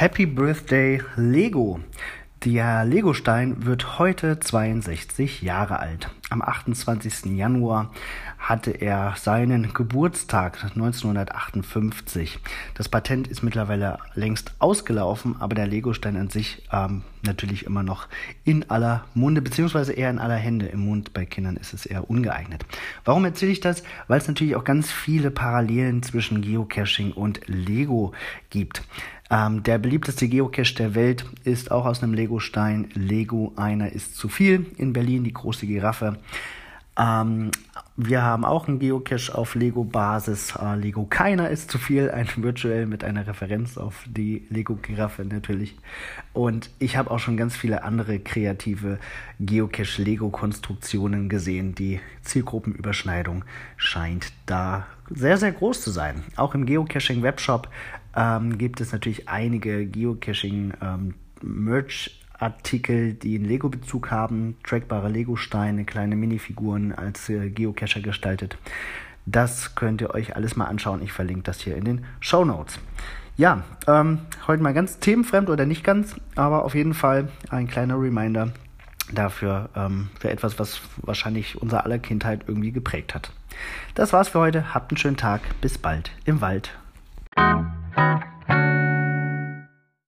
Happy Birthday Lego. Der Legostein wird heute 62 Jahre alt. Am 28. Januar hatte er seinen Geburtstag 1958. Das Patent ist mittlerweile längst ausgelaufen, aber der Legostein an sich ähm, natürlich immer noch in aller Munde, beziehungsweise eher in aller Hände. Im Mund bei Kindern ist es eher ungeeignet. Warum erzähle ich das? Weil es natürlich auch ganz viele Parallelen zwischen Geocaching und Lego gibt. Ähm, der beliebteste Geocache der Welt ist auch aus einem Lego-Stein. Lego einer ist zu viel. In Berlin die große Giraffe. Ähm, wir haben auch einen Geocache auf Lego-Basis. Äh, Lego keiner ist zu viel, ein virtuell mit einer Referenz auf die Lego-Giraffe natürlich. Und ich habe auch schon ganz viele andere kreative Geocache-Lego-Konstruktionen gesehen. Die Zielgruppenüberschneidung scheint da sehr, sehr groß zu sein. Auch im Geocaching-Webshop ähm, gibt es natürlich einige Geocaching-Merch-Artikel, ähm, die einen Lego-Bezug haben, trackbare Lego-Steine, kleine Minifiguren als äh, Geocacher gestaltet. Das könnt ihr euch alles mal anschauen. Ich verlinke das hier in den Show Notes. Ja, ähm, heute mal ganz themenfremd oder nicht ganz, aber auf jeden Fall ein kleiner Reminder dafür, ähm, für etwas, was wahrscheinlich unser aller Kindheit irgendwie geprägt hat. Das war's für heute. Habt einen schönen Tag. Bis bald im Wald.